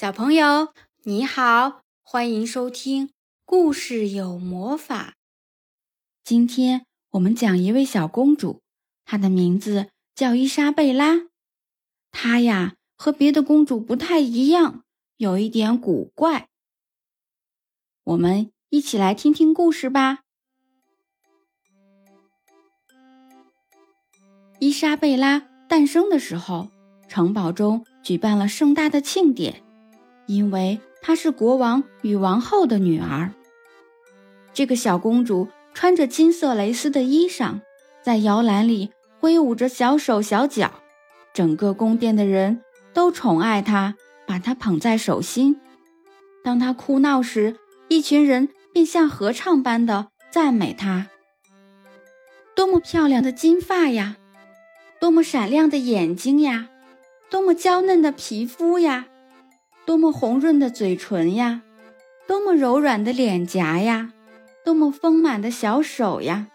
小朋友，你好，欢迎收听《故事有魔法》。今天我们讲一位小公主，她的名字叫伊莎贝拉。她呀，和别的公主不太一样，有一点古怪。我们一起来听听故事吧。伊莎贝拉诞生的时候，城堡中举办了盛大的庆典。因为她是国王与王后的女儿，这个小公主穿着金色蕾丝的衣裳，在摇篮里挥舞着小手小脚，整个宫殿的人都宠爱她，把她捧在手心。当她哭闹时，一群人便像合唱般的赞美她：“多么漂亮的金发呀，多么闪亮的眼睛呀，多么娇嫩的皮肤呀！”多么红润的嘴唇呀，多么柔软的脸颊呀，多么丰满的小手呀！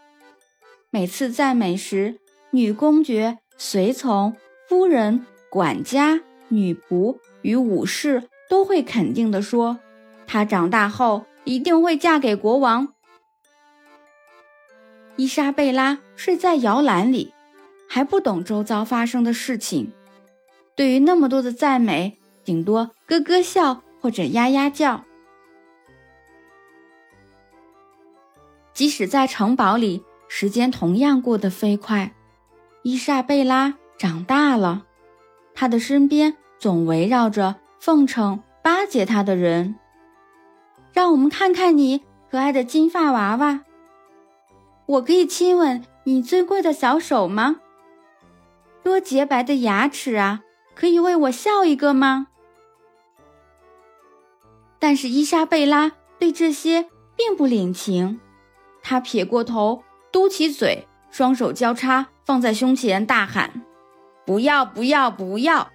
每次赞美时，女公爵、随从、夫人、管家、女仆与武士都会肯定地说：“她长大后一定会嫁给国王。”伊莎贝拉睡在摇篮里，还不懂周遭发生的事情。对于那么多的赞美，顶多咯咯笑或者呀呀叫。即使在城堡里，时间同样过得飞快。伊莎贝拉长大了，她的身边总围绕着奉承、巴结她的人。让我们看看你可爱的金发娃娃，我可以亲吻你最贵的小手吗？多洁白的牙齿啊，可以为我笑一个吗？但是伊莎贝拉对这些并不领情，她撇过头，嘟起嘴，双手交叉放在胸前，大喊：“不要，不要，不要！”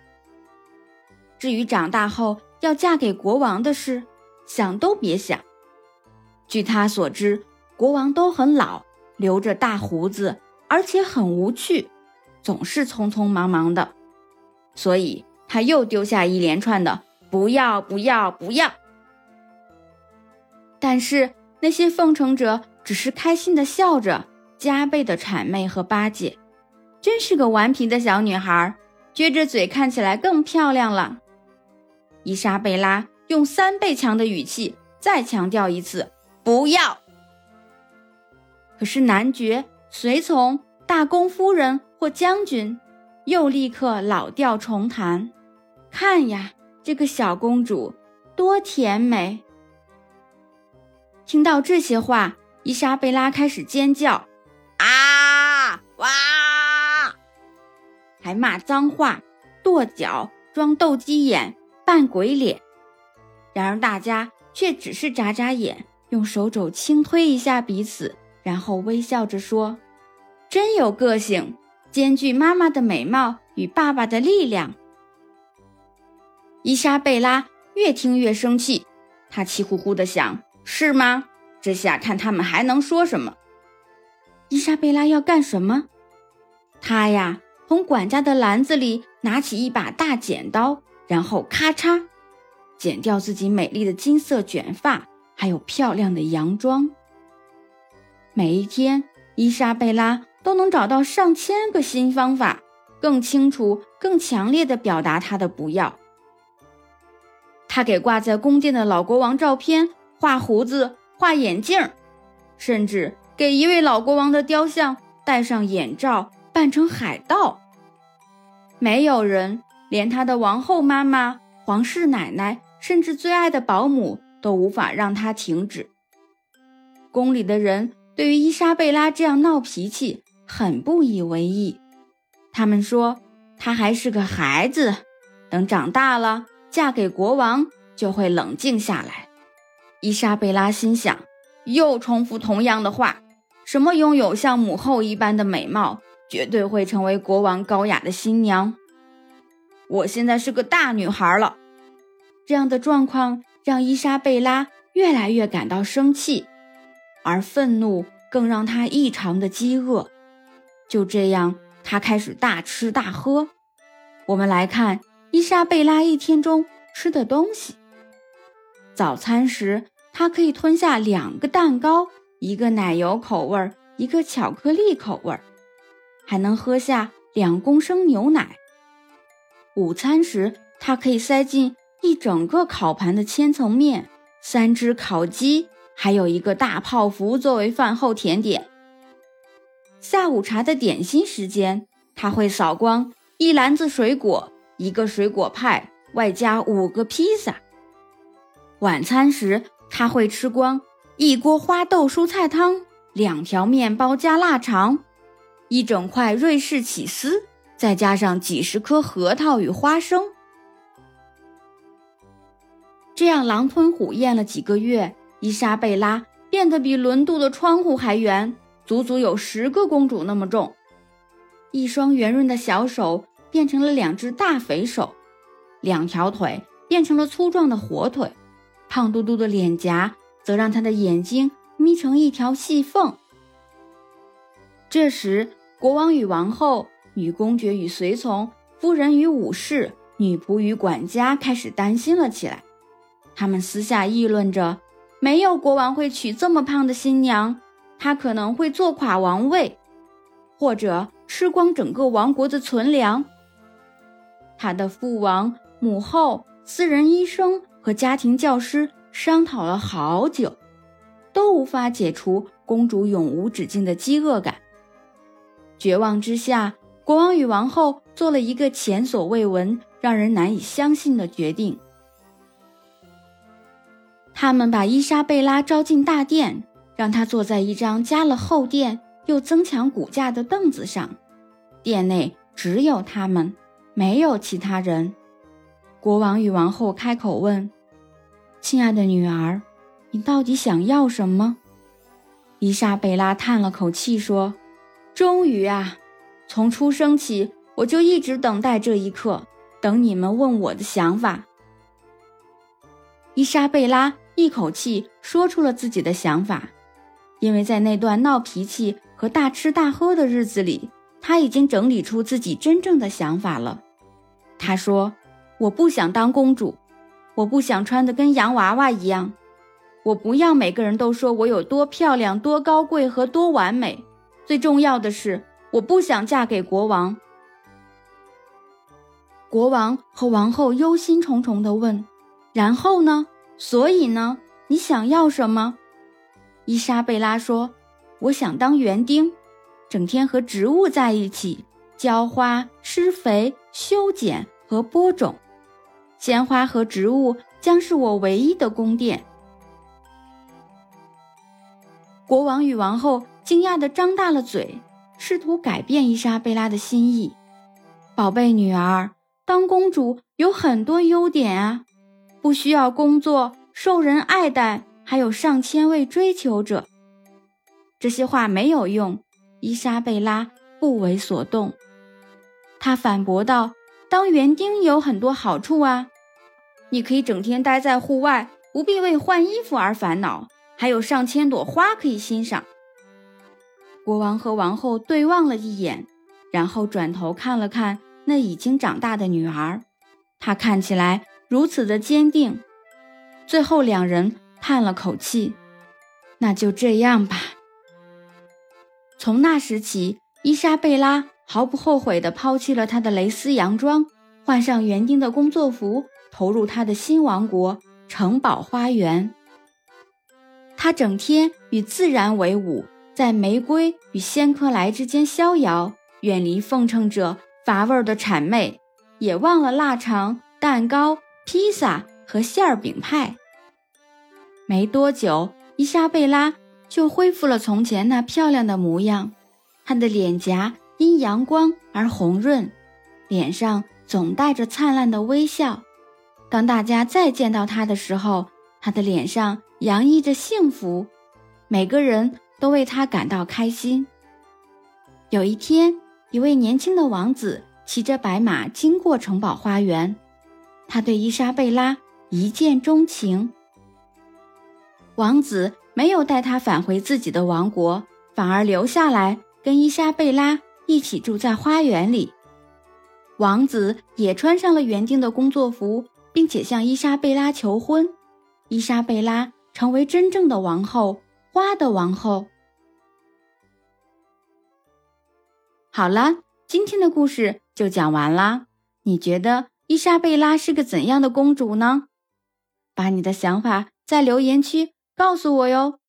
至于长大后要嫁给国王的事，想都别想。据他所知，国王都很老，留着大胡子，而且很无趣，总是匆匆忙忙的，所以他又丢下一连串的“不要，不要，不要”。但是那些奉承者只是开心的笑着，加倍的谄媚和巴结，真是个顽皮的小女孩，撅着嘴看起来更漂亮了。伊莎贝拉用三倍强的语气再强调一次：“不要。”可是男爵、随从、大公夫人或将军又立刻老调重弹：“看呀，这个小公主多甜美！”听到这些话，伊莎贝拉开始尖叫，啊哇，还骂脏话，跺脚，装斗鸡眼，扮鬼脸。然而大家却只是眨眨眼，用手肘轻推一下彼此，然后微笑着说：“真有个性，兼具妈妈的美貌与爸爸的力量。”伊莎贝拉越听越生气，她气呼呼地想。是吗？这下看他们还能说什么？伊莎贝拉要干什么？她呀，从管家的篮子里拿起一把大剪刀，然后咔嚓，剪掉自己美丽的金色卷发，还有漂亮的洋装。每一天，伊莎贝拉都能找到上千个新方法，更清楚、更强烈的表达她的不要。她给挂在宫殿的老国王照片。画胡子、画眼镜，甚至给一位老国王的雕像戴上眼罩，扮成海盗。没有人，连他的王后妈妈、皇室奶奶，甚至最爱的保姆，都无法让他停止。宫里的人对于伊莎贝拉这样闹脾气很不以为意，他们说她还是个孩子，等长大了嫁给国王就会冷静下来。伊莎贝拉心想，又重复同样的话：什么拥有像母后一般的美貌，绝对会成为国王高雅的新娘。我现在是个大女孩了。这样的状况让伊莎贝拉越来越感到生气，而愤怒更让她异常的饥饿。就这样，她开始大吃大喝。我们来看伊莎贝拉一天中吃的东西。早餐时，他可以吞下两个蛋糕，一个奶油口味儿，一个巧克力口味儿，还能喝下两公升牛奶。午餐时，他可以塞进一整个烤盘的千层面、三只烤鸡，还有一个大泡芙作为饭后甜点。下午茶的点心时间，他会扫光一篮子水果，一个水果派，外加五个披萨。晚餐时，他会吃光一锅花豆蔬菜汤，两条面包加腊肠，一整块瑞士起司，再加上几十颗核桃与花生。这样狼吞虎咽了几个月，伊莎贝拉变得比轮渡的窗户还圆，足足有十个公主那么重。一双圆润的小手变成了两只大肥手，两条腿变成了粗壮的火腿。胖嘟嘟的脸颊则让他的眼睛眯成一条细缝。这时，国王与王后、女公爵与随从、夫人与武士、女仆与管家开始担心了起来。他们私下议论着：没有国王会娶这么胖的新娘，他可能会坐垮王位，或者吃光整个王国的存粮。他的父王、母后、私人医生。和家庭教师商讨了好久，都无法解除公主永无止境的饥饿感。绝望之下，国王与王后做了一个前所未闻、让人难以相信的决定。他们把伊莎贝拉招进大殿，让她坐在一张加了厚垫又增强骨架的凳子上。殿内只有他们，没有其他人。国王与王后开口问：“亲爱的女儿，你到底想要什么？”伊莎贝拉叹了口气说：“终于啊，从出生起我就一直等待这一刻，等你们问我的想法。”伊莎贝拉一口气说出了自己的想法，因为在那段闹脾气和大吃大喝的日子里，她已经整理出自己真正的想法了。她说。我不想当公主，我不想穿的跟洋娃娃一样，我不要每个人都说我有多漂亮、多高贵和多完美。最重要的是，我不想嫁给国王。国王和王后忧心忡忡地问：“然后呢？所以呢？你想要什么？”伊莎贝拉说：“我想当园丁，整天和植物在一起，浇花、施肥、修剪和播种。”鲜花和植物将是我唯一的宫殿。国王与王后惊讶地张大了嘴，试图改变伊莎贝拉的心意。宝贝女儿，当公主有很多优点啊，不需要工作，受人爱戴，还有上千位追求者。这些话没有用，伊莎贝拉不为所动。她反驳道。当园丁有很多好处啊，你可以整天待在户外，不必为换衣服而烦恼，还有上千朵花可以欣赏。国王和王后对望了一眼，然后转头看了看那已经长大的女儿，她看起来如此的坚定。最后，两人叹了口气：“那就这样吧。”从那时起，伊莎贝拉。毫不后悔地抛弃了他的蕾丝洋装，换上园丁的工作服，投入他的新王国城堡花园。他整天与自然为伍，在玫瑰与仙客来之间逍遥，远离奉承者乏味的谄媚，也忘了腊肠、蛋糕、披萨和馅儿饼派。没多久，伊莎贝拉就恢复了从前那漂亮的模样，她的脸颊。阳光而红润，脸上总带着灿烂的微笑。当大家再见到他的时候，他的脸上洋溢着幸福，每个人都为他感到开心。有一天，一位年轻的王子骑着白马经过城堡花园，他对伊莎贝拉一见钟情。王子没有带他返回自己的王国，反而留下来跟伊莎贝拉。一起住在花园里，王子也穿上了园丁的工作服，并且向伊莎贝拉求婚。伊莎贝拉成为真正的王后，花的王后。好了，今天的故事就讲完啦。你觉得伊莎贝拉是个怎样的公主呢？把你的想法在留言区告诉我哟。